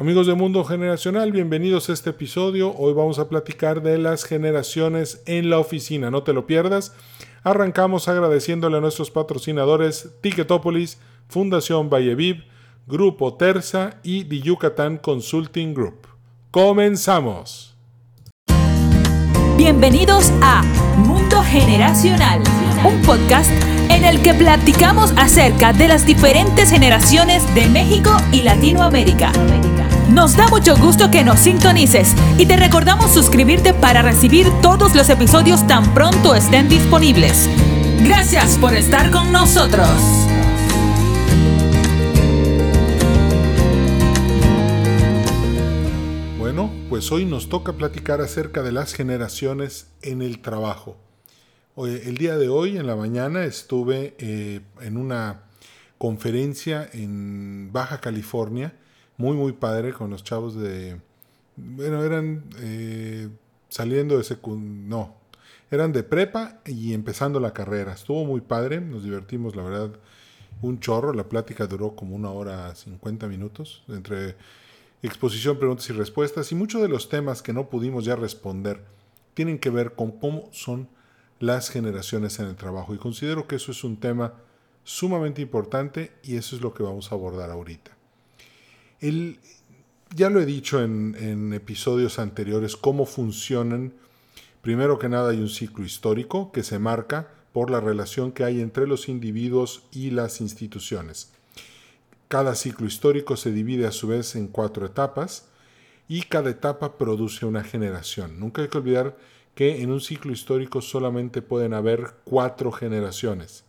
Amigos de Mundo Generacional, bienvenidos a este episodio. Hoy vamos a platicar de las generaciones en la oficina. No te lo pierdas. Arrancamos agradeciéndole a nuestros patrocinadores Ticketopolis, Fundación Valleviv, Grupo Terza y The Yucatán Consulting Group. ¡Comenzamos! Bienvenidos a Mundo Generacional, un podcast en el que platicamos acerca de las diferentes generaciones de México y Latinoamérica. Nos da mucho gusto que nos sintonices y te recordamos suscribirte para recibir todos los episodios tan pronto estén disponibles. Gracias por estar con nosotros. Bueno, pues hoy nos toca platicar acerca de las generaciones en el trabajo. el día de hoy, en la mañana, estuve eh, en una conferencia en Baja California muy, muy padre con los chavos de... Bueno, eran eh, saliendo de secund... No, eran de prepa y empezando la carrera. Estuvo muy padre, nos divertimos, la verdad, un chorro. La plática duró como una hora 50 minutos entre exposición, preguntas y respuestas. Y muchos de los temas que no pudimos ya responder tienen que ver con cómo son las generaciones en el trabajo. Y considero que eso es un tema sumamente importante y eso es lo que vamos a abordar ahorita ya lo he dicho en, episodios anteriores, cómo funcionan. Primero que nada hay un ciclo histórico que se marca por la relación que hay entre los individuos y las instituciones. Cada ciclo histórico se divide a su vez en cuatro etapas y cada etapa produce una generación. Nunca hay que olvidar que en un ciclo histórico solamente pueden haber cuatro generaciones.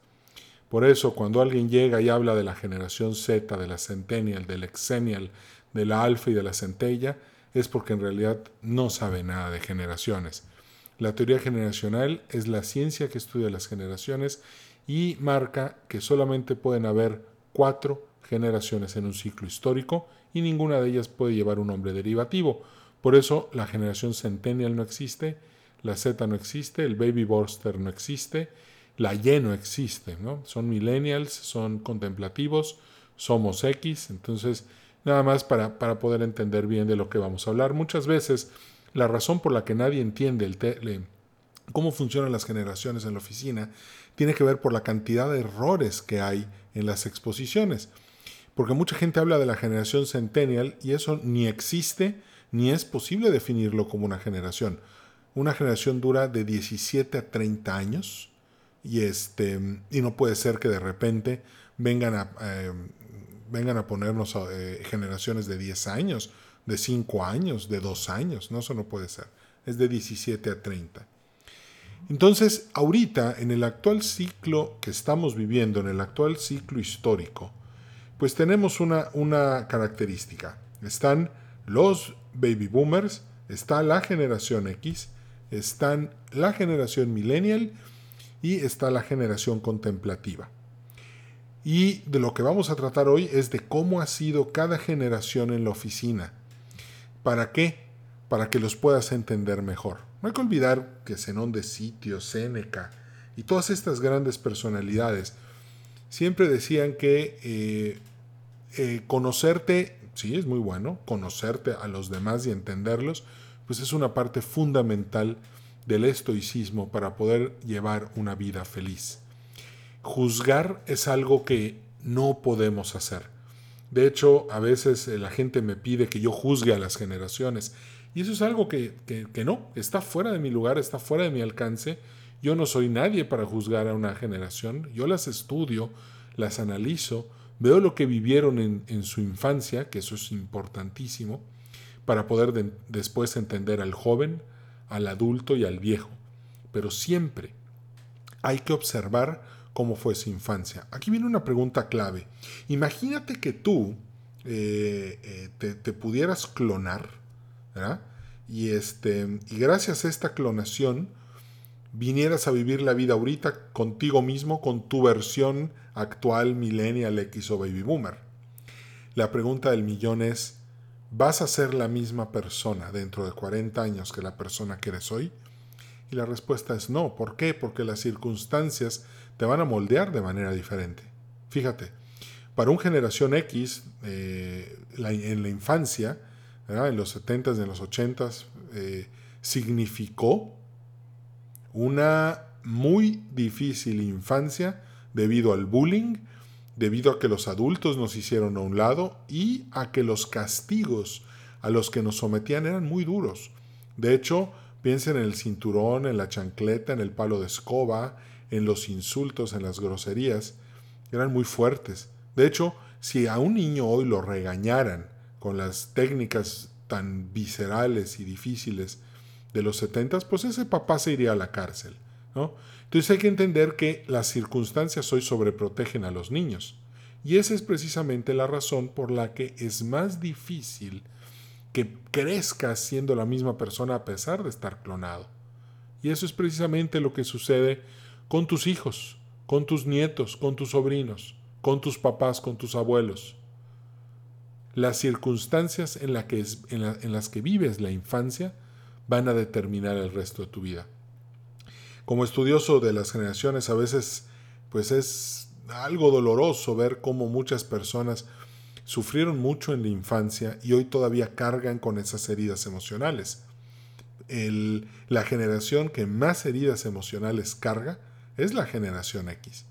Por eso, cuando alguien llega y habla de la generación Z, de la Centennial, del Exennial, de la Alfa y de la Centella, es porque en realidad no sabe nada de generaciones. La teoría generacional es la ciencia que estudia las generaciones y marca que solamente pueden haber cuatro generaciones en un ciclo histórico y ninguna de ellas puede llevar un nombre derivativo. Por eso la generación Centennial no existe, la Z no existe, el Baby Borster no existe, la Y no existe, ¿no? Son millennials, son contemplativos, somos X, entonces nada más para, para poder entender bien de lo que vamos a hablar. Muchas veces la razón por la que nadie entiende el cómo funcionan las generaciones en la oficina tiene que ver por la cantidad de errores que hay en las exposiciones. Porque mucha gente habla de la generación centennial y eso ni existe ni es posible definirlo como una generación. Una generación dura de 17 a 30 años y, este, y no puede ser que de repente vengan a, eh, vengan a ponernos eh, generaciones de 10 años, de 5 años, de 2 años. No, eso no puede ser. Es de 17 a 30. Entonces, ahorita, en el actual ciclo que estamos viviendo, en el actual ciclo histórico, pues tenemos una, una característica. Están los baby boomers, está la generación X, están la generación millennial y está la generación contemplativa. Y de lo que vamos a tratar hoy es de cómo ha sido cada generación en la oficina. ¿Para qué? Para que los puedas entender mejor. No hay que olvidar que Zenón de Sitio, Séneca y todas estas grandes personalidades siempre decían que eh, eh, conocerte, sí, es muy bueno, conocerte a los demás y entenderlos, pues es una parte fundamental del estoicismo para poder llevar una vida feliz. Juzgar es algo que no podemos hacer. De hecho, a veces eh, la gente me pide que yo juzgue a las generaciones. Y eso es algo que, que, no, está fuera de mi lugar, está fuera de mi alcance. Yo no soy nadie para juzgar a una generación. Yo las estudio, las analizo, veo lo que vivieron en, en su infancia, que eso es importantísimo, para poder después entender al joven, al adulto y al viejo, pero siempre hay que observar cómo fue su infancia. Aquí viene una pregunta clave. Imagínate que tú eh, eh, te, pudieras clonar, Y, este, y gracias a esta clonación vinieras a vivir la vida ahorita contigo mismo, con tu versión actual millennial X o baby boomer. La pregunta del millón es, ¿Vas a ser la misma persona dentro de 40 años que la persona que eres hoy? Y la respuesta es no. ¿Por qué? Porque las circunstancias te van a moldear de manera diferente. Fíjate, para un generación X, eh, en la infancia, en los 70s, en los 80s, eh, significó una muy difícil infancia debido al bullying, debido a que los adultos nos hicieron a un lado y a que los castigos a los que nos sometían eran muy duros. De hecho, piensen en el cinturón, en la chancleta, en el palo de escoba, en los insultos, en las groserías. Eran muy fuertes. De hecho, si a un niño hoy lo regañaran con las técnicas tan viscerales y difíciles de los setentas, pues ese papá se iría a la cárcel. Entonces hay que entender que las circunstancias hoy sobreprotegen a los niños. Y esa es precisamente la razón por la que es más difícil que crezcas siendo la misma persona a pesar de estar clonado. Y eso es precisamente lo que sucede con tus hijos, con tus nietos, con tus sobrinos, con tus papás, con tus abuelos. Las circunstancias en las que vives la infancia van a determinar el resto de tu vida. Como estudioso de las generaciones, a veces pues es algo doloroso ver cómo muchas personas sufrieron mucho en la infancia y hoy todavía cargan con esas heridas emocionales. la generación que más heridas emocionales carga es la generación X.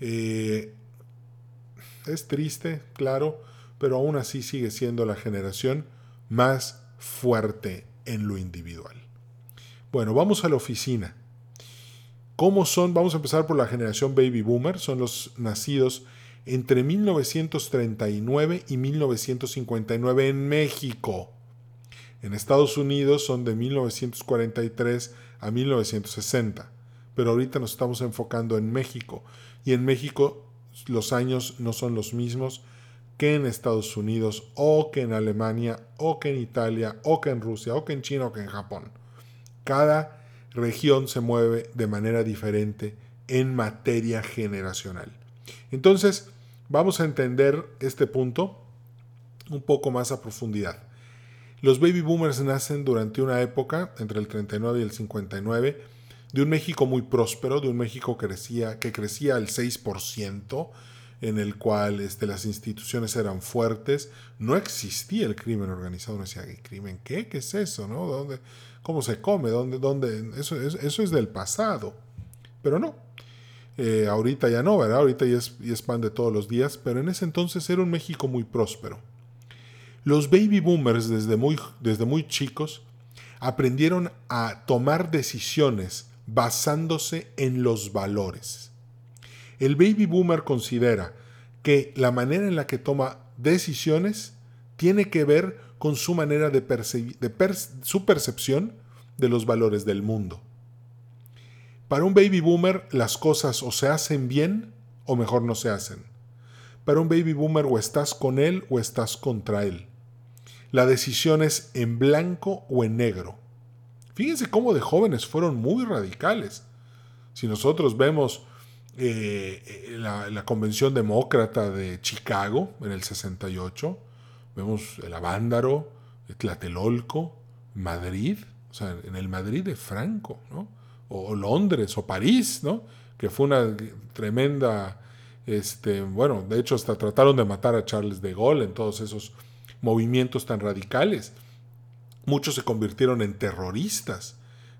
Eh, es triste, claro, pero aún así sigue siendo la generación más fuerte en lo individual. Bueno, vamos a la oficina. ¿Cómo son? Vamos a empezar por la generación baby boomer, son los nacidos entre 1939 y 1959 en México. En Estados Unidos son de 1943 a 1960, pero ahorita nos estamos enfocando en México y en México los años no son los mismos que en Estados Unidos o que en Alemania o que en Italia o que en Rusia o que en China o que en Japón. Cada región se mueve de manera diferente en materia generacional. Entonces, vamos a entender este punto un poco más a profundidad. Los baby boomers nacen durante una época, entre el 39 y el 59, de un México muy próspero, de un México que crecía, que crecía al 6%, en el cual este, las instituciones eran fuertes, no existía el crimen organizado. No decía, ¿qué crimen? ¿Qué? ¿Qué es eso? ¿No? ¿Dónde, ¿Cómo se come? ¿Dónde, dónde? Eso, eso, es del pasado. Pero no. Eh, ahorita ya no, ¿verdad? Ahorita ya es, ya es pan de todos los días, pero en ese entonces era un México muy próspero. Los baby boomers desde muy, desde muy chicos aprendieron a tomar decisiones basándose en los valores. El baby boomer considera que la manera en la que toma decisiones tiene que ver con su manera de, percibir, su percepción de los valores del mundo. Para un baby boomer las cosas o se hacen bien o mejor no se hacen. Para un baby boomer o estás con él o estás contra él. La decisión es en blanco o en negro. Fíjense cómo de jóvenes fueron muy radicales. Si nosotros vemos eh, eh, la, Convención Demócrata de Chicago en el 68, vemos el Avándaro, Tlatelolco, Madrid, o sea, en el Madrid de Franco, ¿no? o, Londres, o París, ¿no? que fue una tremenda, este, bueno, de hecho hasta trataron de matar a Charles de Gaulle en todos esos movimientos tan radicales. Muchos se convirtieron en terroristas,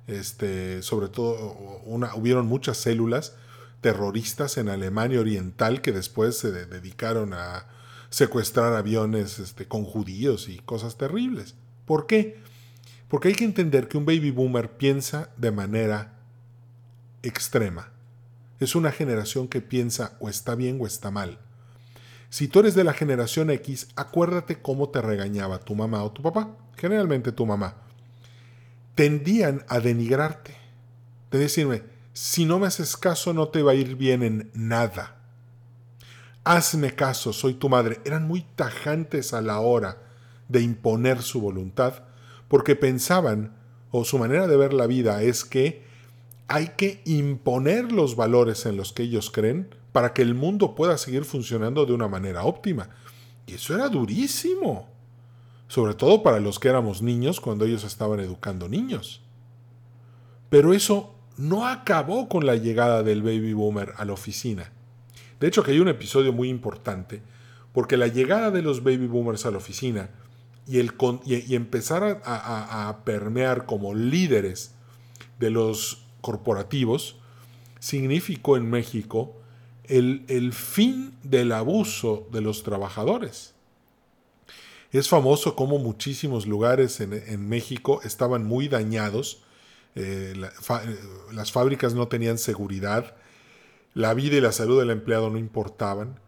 este, sobre todo una, hubieron muchas células terroristas en Alemania Oriental que después se dedicaron a secuestrar aviones este, con judíos y cosas terribles. ¿Por qué? Porque hay que entender que un baby boomer piensa de manera extrema. Es una generación que piensa o está bien o está mal. Si tú eres de la generación X, acuérdate cómo te regañaba tu mamá o tu papá, generalmente tu mamá. Tendían a denigrarte, de decirme, si no me haces caso no te va a ir bien en nada. Hazme caso, soy tu madre. Eran muy tajantes a la hora de imponer su voluntad, porque pensaban, o su manera de ver la vida es que hay que imponer los valores en los que ellos creen para que el mundo pueda seguir funcionando de una manera óptima. Y eso era durísimo, sobre todo para los que éramos niños cuando ellos estaban educando niños. Pero eso no acabó con la llegada del baby boomer a la oficina. De hecho, que hay un episodio muy importante, porque la llegada de los baby boomers a la oficina y, empezar a, permear como líderes de los corporativos, significó en México el, fin del abuso de los trabajadores. Es famoso como muchísimos lugares en, México estaban muy dañados, eh, eh, las fábricas no tenían seguridad, la vida y la salud del empleado no importaban,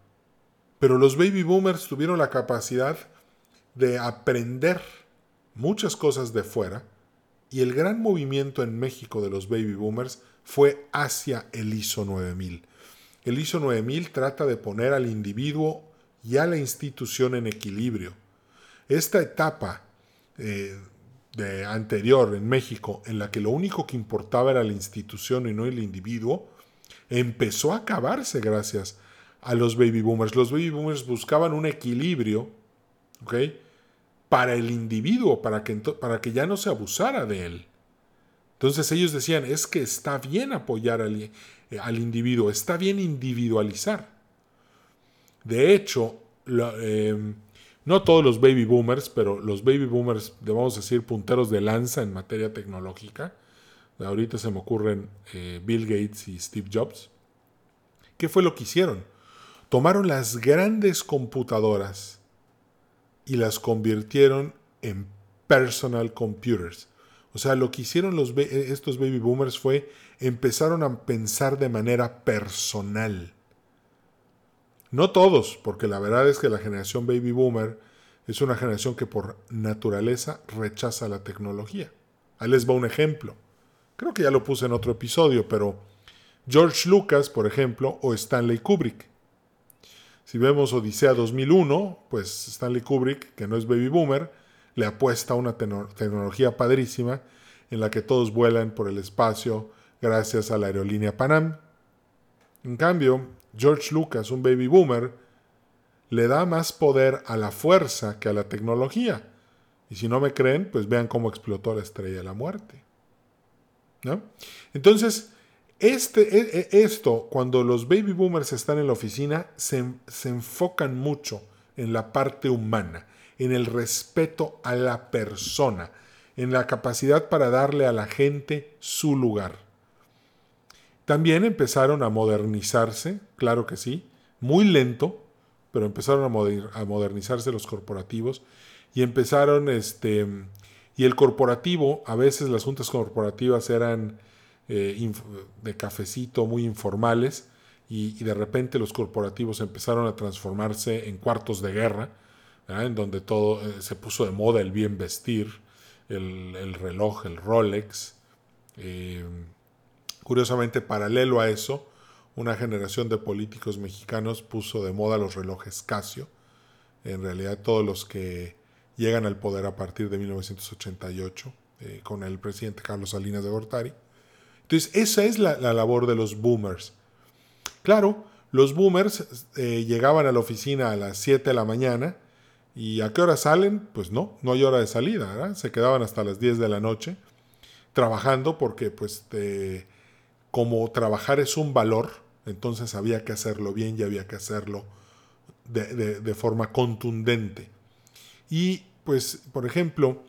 pero los baby boomers tuvieron la capacidad de aprender muchas cosas de fuera y el gran movimiento en México de los baby boomers fue hacia el ISO 9000. El ISO 9000 trata de poner al individuo y a la institución en equilibrio. Esta etapa eh, anterior en México, en la que lo único que importaba era la institución y no el individuo, empezó a acabarse gracias a los baby boomers. Los baby boomers buscaban un equilibrio. Para el individuo, para que, para que ya no se abusara de él. Entonces ellos decían, es que está bien apoyar al, eh, al individuo, está bien individualizar. De hecho, em, no todos los baby boomers, pero los baby boomers, debemos decir, punteros de lanza en materia tecnológica, ahorita se me ocurren eh, Bill Gates y Steve Jobs, ¿qué fue lo que hicieron? Tomaron las grandes computadoras y las convirtieron en personal computers. O sea, lo que hicieron los, estos baby boomers fue empezaron a pensar de manera personal. No todos, porque la verdad es que la generación baby boomer es una generación que por naturaleza rechaza la tecnología. Ahí les va un ejemplo. Creo que ya lo puse en otro episodio, pero George Lucas, por ejemplo, o Stanley Kubrick. Si vemos Odisea 2001, pues Stanley Kubrick, que no es baby boomer, le apuesta a una tecnología padrísima en la que todos vuelan por el espacio gracias a la aerolínea Panam. En cambio, George Lucas, un baby boomer, le da más poder a la fuerza que a la tecnología. Y si no me creen, pues vean cómo explotó la estrella de la muerte. Entonces, este, e, e, esto, cuando los baby boomers están en la oficina, se, se enfocan mucho en la parte humana, en el respeto a la persona, en la capacidad para darle a la gente su lugar. También empezaron a modernizarse, claro que sí, muy lento, pero empezaron a, modernizarse los corporativos y empezaron este y el corporativo, a veces las juntas corporativas eran eh, de cafecito, muy informales, y, de repente los corporativos empezaron a transformarse en cuartos de guerra, en donde todo eh, se puso de moda el bien vestir, el, reloj, el Rolex. Eh, curiosamente, paralelo a eso, una generación de políticos mexicanos puso de moda los relojes Casio. En realidad todos los que llegan al poder a partir de 1988 eh, con el presidente Carlos Salinas de Gortari. Entonces, esa es la, labor de los boomers. Claro, los boomers eh, llegaban a la oficina a las 7 de la mañana y ¿a qué hora salen? Pues no, no hay hora de salida, Se quedaban hasta las 10 de la noche trabajando porque pues como trabajar es un valor, entonces había que hacerlo bien y había que hacerlo de, de forma contundente. Y pues, por ejemplo,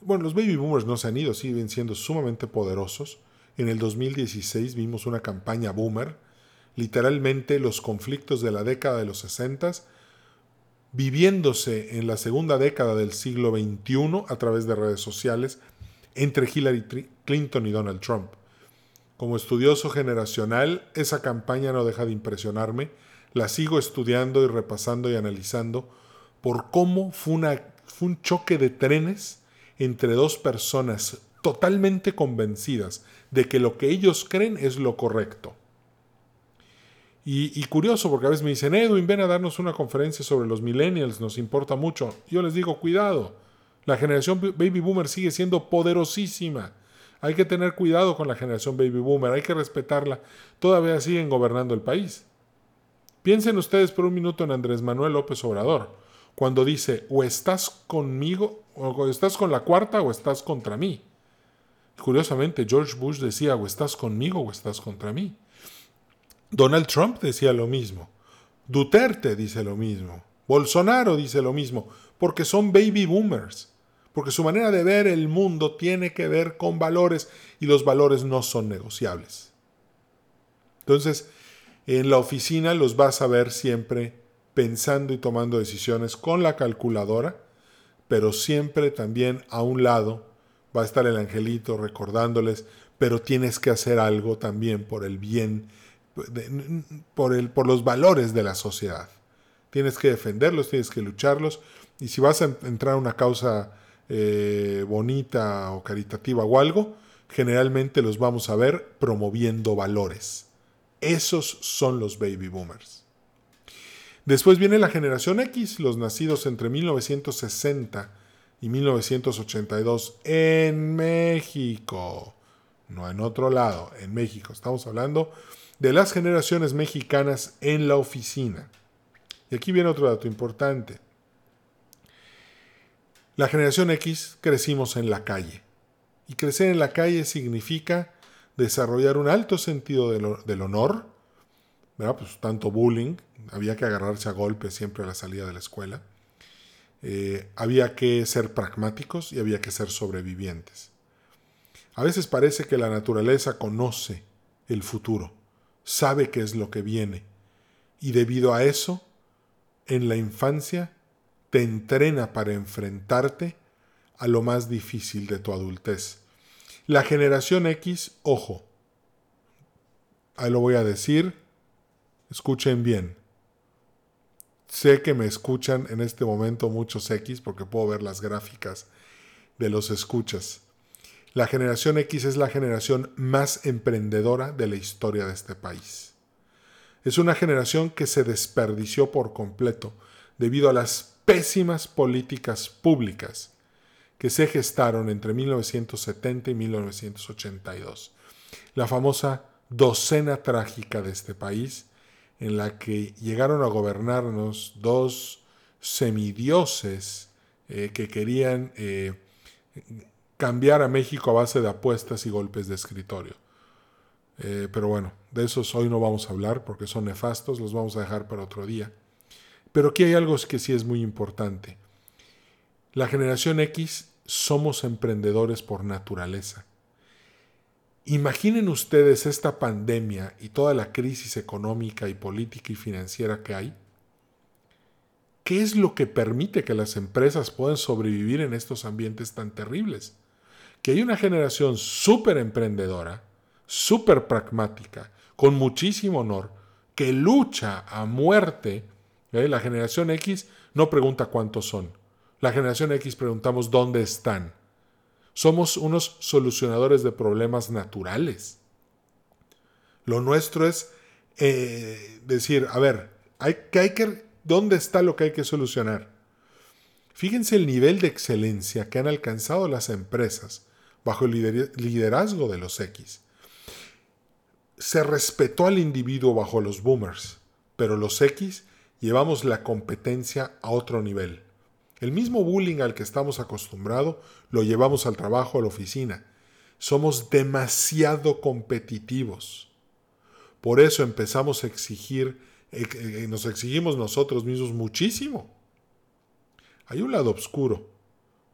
bueno, los baby boomers no se han ido, siguen siendo sumamente poderosos. En el 2016 vimos una campaña boomer, literalmente los conflictos de la década de los 60 viviéndose en la segunda década del siglo XXI a través de redes sociales entre Hillary Clinton y Donald Trump. Como estudioso generacional, esa campaña no deja de impresionarme, la sigo estudiando y repasando y analizando por cómo fue un choque de trenes entre dos personas totalmente convencidas de que lo que ellos creen es lo correcto. Y, curioso, porque a veces me dicen, Edwin, ven a darnos una conferencia sobre los millennials, nos importa mucho. Yo les digo, cuidado, la generación baby boomer sigue siendo poderosísima. Hay que tener cuidado con la generación baby boomer, hay que respetarla. Todavía siguen gobernando el país. Piensen ustedes por un minuto en Andrés Manuel López Obrador cuando dice o estás conmigo, o estás con la cuarta o estás contra mí. Curiosamente, George Bush decía o estás conmigo o estás contra mí. Donald Trump decía lo mismo. Duterte dice lo mismo. Bolsonaro dice lo mismo. Porque son baby boomers. Porque su manera de ver el mundo tiene que ver con valores y los valores no son negociables. Entonces, en la oficina los vas a ver siempre pensando y tomando decisiones con la calculadora, pero siempre también a un lado va a estar el angelito recordándoles, pero tienes que hacer algo también por el bien, por, el, por los valores de la sociedad. Tienes que defenderlos, tienes que lucharlos, y si vas a entrar a una causa eh, bonita o caritativa o algo, generalmente los vamos a ver promoviendo valores. Esos son los baby boomers. Después viene la generación X, los nacidos entre 1960 y 1982 en México, no en otro lado, en México. Estamos hablando de las generaciones mexicanas en la oficina. Y aquí viene otro dato importante. La generación X crecimos en la calle. Y crecer en la calle significa desarrollar un alto sentido del, honor, pues tanto bullying, había que agarrarse a golpes siempre a la salida de la escuela. Eh, había que ser pragmáticos y había que ser sobrevivientes. A veces parece que la naturaleza conoce el futuro, sabe qué es lo que viene, y debido a eso, en la infancia, te entrena para enfrentarte a lo más difícil de tu adultez. La generación X, ojo, ahí lo voy a decir, escuchen bien, Sé que me escuchan en este momento muchos X porque puedo ver las gráficas de los escuchas. La generación X es la generación más emprendedora de la historia de este país. Es una generación que se desperdició por completo debido a las pésimas políticas públicas que se gestaron entre 1970 y 1982. La famosa docena trágica de este país, en la que llegaron a gobernarnos dos semidioses eh, que querían eh, cambiar a México a base de apuestas y golpes de escritorio. Eh, pero bueno, de esos hoy no vamos a hablar porque son nefastos, los vamos a dejar para otro día. Pero aquí hay algo que sí es muy importante. La generación X somos emprendedores por naturaleza. Imaginen ustedes esta pandemia y toda la crisis económica y política y financiera que hay. ¿Qué es lo que permite que las empresas puedan sobrevivir en estos ambientes tan terribles? Que hay una generación súper emprendedora, súper pragmática, con muchísimo honor, que lucha a muerte. ¿eh? La generación X no pregunta cuántos son. La generación X preguntamos dónde están. Somos unos solucionadores de problemas naturales. Lo nuestro es eh, decir, a ver, hay, hay que, ¿dónde está lo que hay que solucionar? Fíjense el nivel de excelencia que han alcanzado las empresas bajo el liderazgo de los X. Se respetó al individuo bajo los boomers, pero los X llevamos la competencia a otro nivel. El mismo bullying al que estamos acostumbrados lo llevamos al trabajo, a la oficina. Somos demasiado competitivos. Por eso empezamos a exigir, eh, eh, nos exigimos nosotros mismos muchísimo. Hay un lado oscuro,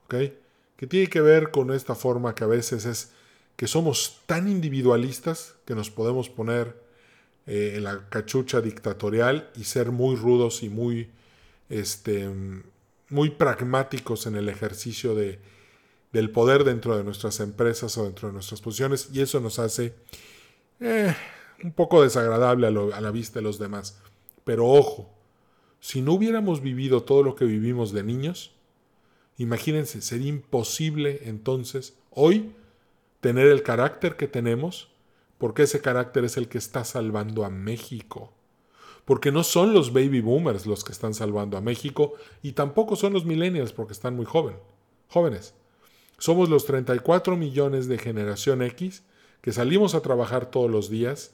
¿ok? Que tiene que ver con esta forma que a veces es que somos tan individualistas que nos podemos poner eh, en la cachucha dictatorial y ser muy rudos y muy este, muy pragmáticos en el ejercicio de, del poder dentro de nuestras empresas o dentro de nuestras posiciones y eso nos hace eh, un poco desagradable a, a la vista de los demás. Pero ojo, si no hubiéramos vivido todo lo que vivimos de niños, imagínense, sería imposible entonces hoy tener el carácter que tenemos, porque ese carácter es el que está salvando a México porque no son los baby boomers los que están salvando a México y tampoco son los millennials porque están muy joven, jóvenes. Somos los 34 millones de generación X que salimos a trabajar todos los días,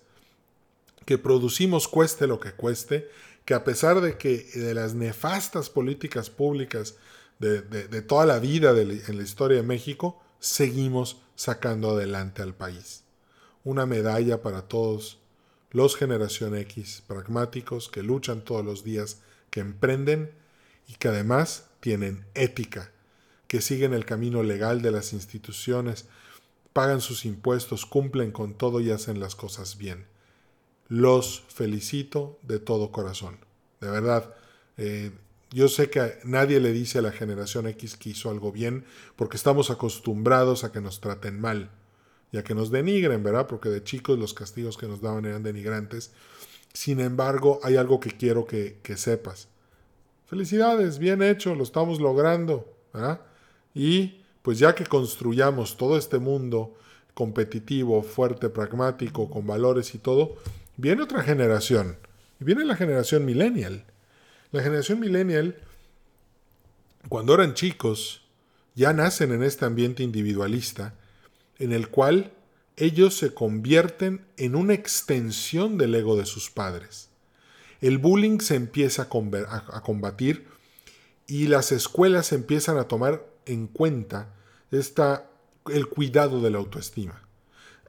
que producimos cueste lo que cueste, que a pesar de que de las nefastas políticas públicas de, toda la vida en la historia de México, seguimos sacando adelante al país. Una medalla para todos los generación X, pragmáticos, que luchan todos los días, que emprenden y que además tienen ética, que siguen el camino legal de las instituciones, pagan sus impuestos, cumplen con todo y hacen las cosas bien. Los felicito de todo corazón. De verdad, eh, yo sé que nadie le dice a la generación X que hizo algo bien porque estamos acostumbrados a que nos traten mal y que nos denigren, ¿verdad? Porque de chicos los castigos que nos daban eran denigrantes. Sin embargo, hay algo que quiero que, que sepas. Felicidades, bien hecho, lo estamos logrando. ¿verdad? Y pues ya que construyamos todo este mundo competitivo, fuerte, pragmático, con valores y todo, viene otra generación. Y viene la generación millennial. La generación millennial, cuando eran chicos, ya nacen en este ambiente individualista, en el cual ellos se convierten en una extensión del ego de sus padres. El bullying se empieza a, combatir y las escuelas empiezan a tomar en cuenta está el cuidado de la autoestima.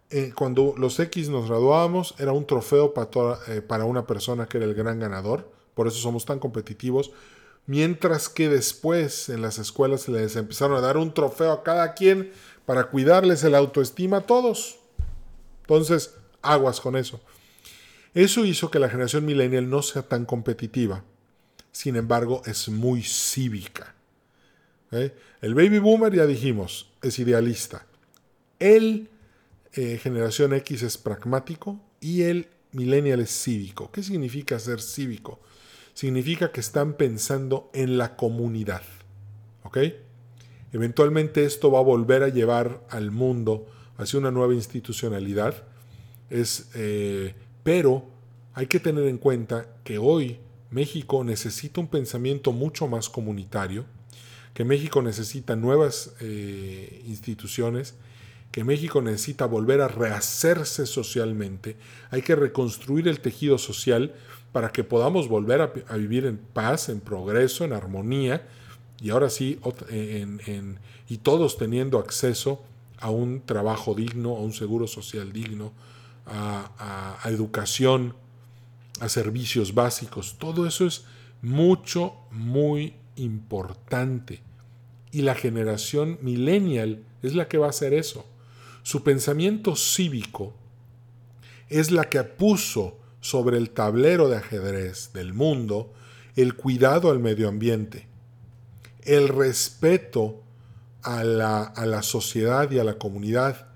Eh, cuando los X nos graduábamos era un trofeo para, eh, para una persona que era el gran ganador, por eso somos tan competitivos, mientras que después en las escuelas se les empezaron a dar un trofeo a cada quien para cuidarles el autoestima a todos. Entonces, aguas con eso. Eso hizo que la generación millennial no sea tan competitiva. Sin embargo, es muy cívica. ¿eh? El baby boomer, ya dijimos, es idealista. El eh, generación X es pragmático y el millennial es cívico. ¿Qué significa ser cívico? Significa que están pensando en la comunidad. ¿Ok? Eventualmente esto va a volver a llevar al mundo hacia una nueva institucionalidad. Es, eh, pero hay que tener en cuenta que hoy México necesita un pensamiento mucho más comunitario que México necesita nuevas eh, instituciones, que México necesita volver a rehacerse socialmente, hay que reconstruir el tejido social para que podamos volver a, vivir en paz, en progreso, en armonía, y ahora sí, y todos teniendo acceso a un trabajo digno, a un seguro social digno, a educación, a servicios básicos. Todo eso es mucho, muy importante. Y la generación millennial es la que va a hacer eso. Su pensamiento cívico es la que puso sobre el tablero de ajedrez del mundo el cuidado al medio ambiente, el respeto a la, a la sociedad y a la comunidad.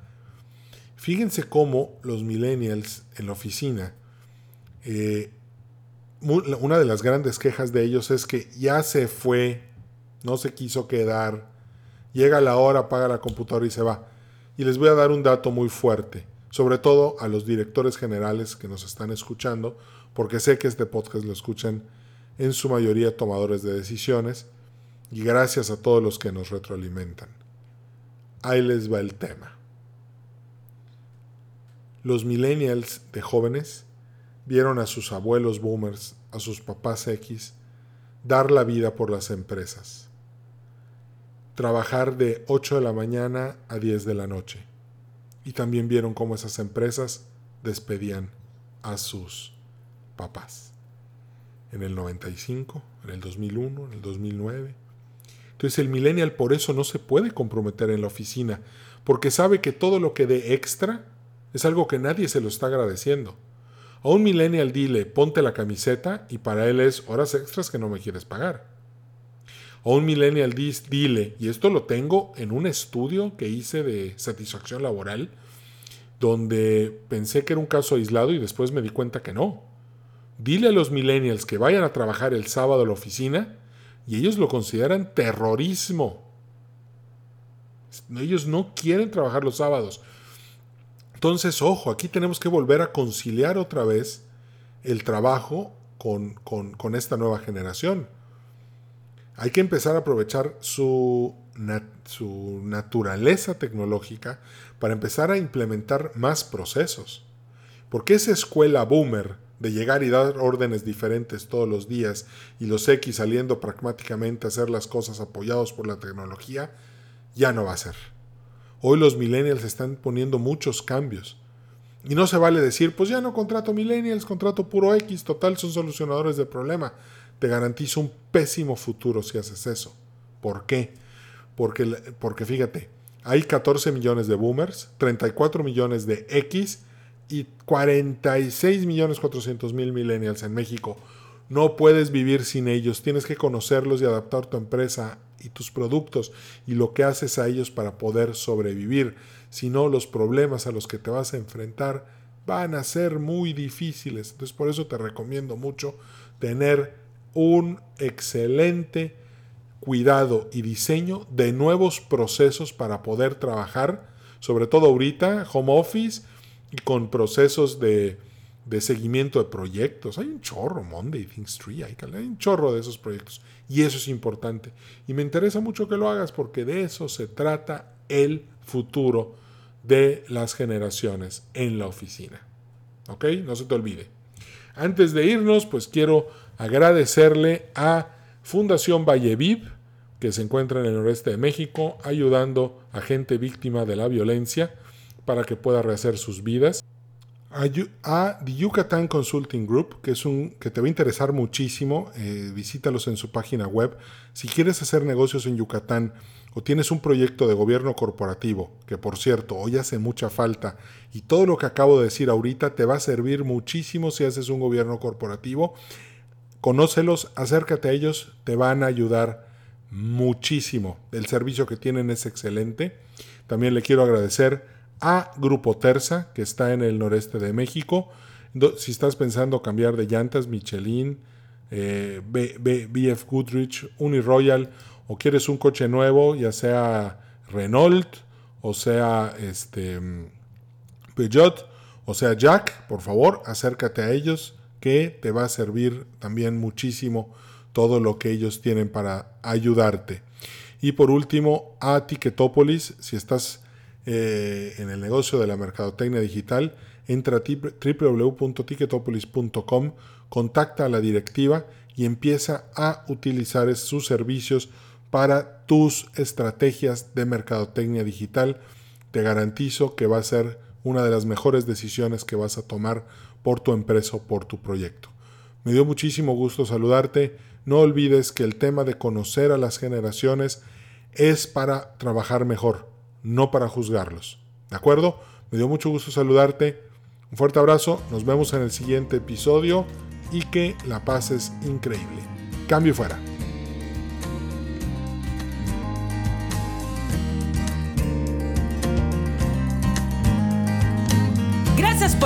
Fíjense cómo los millennials en la oficina, eh, una de las grandes quejas de ellos es que ya se fue no se quiso quedar, llega la hora, apaga la computadora y se va. Y les voy a dar un dato muy fuerte, sobre todo a los directores generales que nos están escuchando, porque sé que este podcast lo escuchan en su mayoría tomadores de decisiones, y gracias a todos los que nos retroalimentan. Ahí les va el tema. Los millennials de jóvenes vieron a sus abuelos boomers, a sus papás X, dar la vida por las empresas trabajar de 8 de la mañana a 10 de la noche. Y también vieron cómo esas empresas despedían a sus papás. En el 95, en el 2001, en el 2009. Entonces el millennial por eso no se puede comprometer en la oficina, porque sabe que todo lo que dé extra es algo que nadie se lo está agradeciendo. A un millennial dile, ponte la camiseta y para él es horas extras que no me quieres pagar o un millennial dile, y esto lo tengo en un estudio que hice de satisfacción laboral, donde pensé que era un caso aislado y después me di cuenta que no. Dile a los millennials que vayan a trabajar el sábado a la oficina y ellos lo consideran terrorismo. Ellos no quieren trabajar los sábados. Entonces, ojo, aquí tenemos que volver a conciliar otra vez el trabajo con, con esta nueva generación. Hay que empezar a aprovechar su, su naturaleza tecnológica para empezar a implementar más procesos. Porque esa escuela boomer de llegar y dar órdenes diferentes todos los días y los X saliendo pragmáticamente a hacer las cosas apoyados por la tecnología, ya no va a ser. Hoy los millennials están poniendo muchos cambios. Y no se vale decir, pues ya no contrato millennials, contrato puro X, total son solucionadores de problema. Te garantizo un pésimo futuro si haces eso. ¿Por qué? Porque, porque fíjate, hay 14 millones de boomers, 34 millones de X y 46 millones 400 mil millennials en México. No puedes vivir sin ellos, tienes que conocerlos y adaptar tu empresa y tus productos y lo que haces a ellos para poder sobrevivir. Si no, los problemas a los que te vas a enfrentar van a ser muy difíciles. Entonces por eso te recomiendo mucho tener un excelente cuidado y diseño de nuevos procesos para poder trabajar, sobre todo ahorita, home office con procesos de, seguimiento de proyectos. Hay un chorro, Monday, Things Tree, hay, hay un chorro de esos proyectos. Y eso es importante. Y me interesa mucho que lo hagas porque de eso se trata el futuro de las generaciones en la oficina. ¿Ok? No se te olvide. Antes de irnos, pues quiero agradecerle a Fundación Valleviv, que se encuentra en el noreste de México, ayudando a gente víctima de la violencia para que pueda rehacer sus vidas. A, The Yucatán Consulting Group, que, es un, que te va a interesar muchísimo, eh, visítalos en su página web. Si quieres hacer negocios en Yucatán o tienes un proyecto de gobierno corporativo, que por cierto hoy hace mucha falta, y todo lo que acabo de decir ahorita te va a servir muchísimo si haces un gobierno corporativo, conócelos, acércate a ellos, te van a ayudar muchísimo. El servicio que tienen es excelente. También le quiero agradecer a Grupo Terza, que está en el noreste de México. Si estás pensando cambiar de llantas, Michelin, eh, BF Goodrich, Uniroyal, o quieres un coche nuevo, ya sea Renault, o sea este, Peugeot, o sea Jack, por favor, acércate a ellos, que te va a servir también muchísimo todo lo que ellos tienen para ayudarte. Y por último, a Ticketopolis, si estás eh, en el negocio de la mercadotecnia digital, entra a www.ticketopolis.com, contacta a la directiva y empieza a utilizar sus servicios para tus estrategias de mercadotecnia digital. Te garantizo que va a ser una de las mejores decisiones que vas a tomar por tu empresa o por tu proyecto. Me dio muchísimo gusto saludarte. No olvides que el tema de conocer a las generaciones es para trabajar mejor no para juzgarlos. ¿De acuerdo? Me dio mucho gusto saludarte. Un fuerte abrazo, nos vemos en el siguiente episodio y que la pases increíble. Cambio fuera.